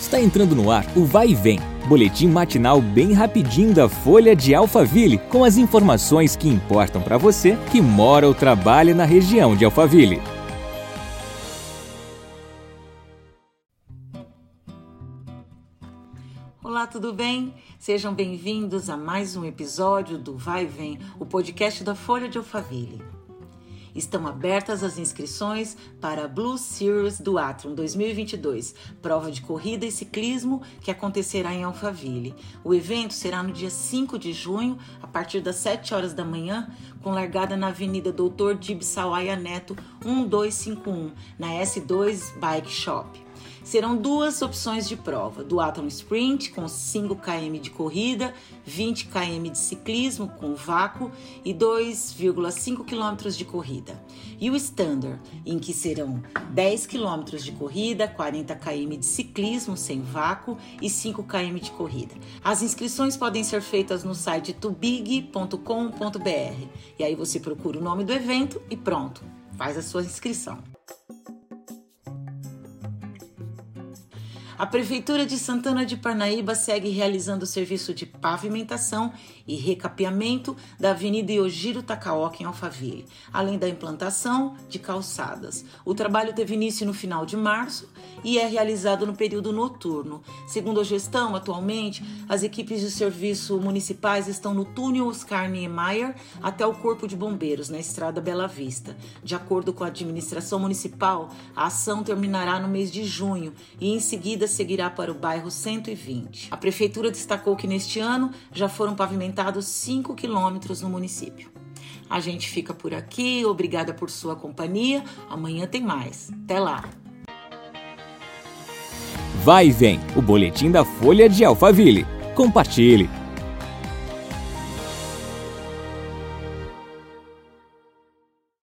Está entrando no ar o Vai e Vem, boletim matinal bem rapidinho da Folha de Alphaville, com as informações que importam para você que mora ou trabalha na região de Alphaville. Olá, tudo bem? Sejam bem-vindos a mais um episódio do Vai e Vem, o podcast da Folha de Alphaville. Estão abertas as inscrições para a Blue Series do Atron 2022, prova de corrida e ciclismo que acontecerá em Alphaville. O evento será no dia 5 de junho, a partir das 7 horas da manhã, com largada na Avenida Doutor Dib Sawaia Neto 1251, na S2 Bike Shop. Serão duas opções de prova: duathlon sprint com 5 km de corrida, 20 km de ciclismo com vácuo e 2,5 km de corrida. E o standard, em que serão 10 km de corrida, 40 km de ciclismo sem vácuo e 5 km de corrida. As inscrições podem ser feitas no site tubig.com.br. E aí você procura o nome do evento e pronto, faz a sua inscrição. A Prefeitura de Santana de Parnaíba segue realizando o serviço de pavimentação e recapeamento da Avenida Iogiro Takaoka em Alphaville, além da implantação de calçadas. O trabalho teve início no final de março e é realizado no período noturno. Segundo a gestão, atualmente, as equipes de serviço municipais estão no túnel Oscar Niemeyer até o Corpo de Bombeiros, na Estrada Bela Vista. De acordo com a administração municipal, a ação terminará no mês de junho e, em seguida, seguirá para o bairro 120. A prefeitura destacou que neste ano já foram pavimentados 5 quilômetros no município. A gente fica por aqui, obrigada por sua companhia. Amanhã tem mais. Até lá! Vai e vem, o boletim da Folha de Alphaville. Compartilhe.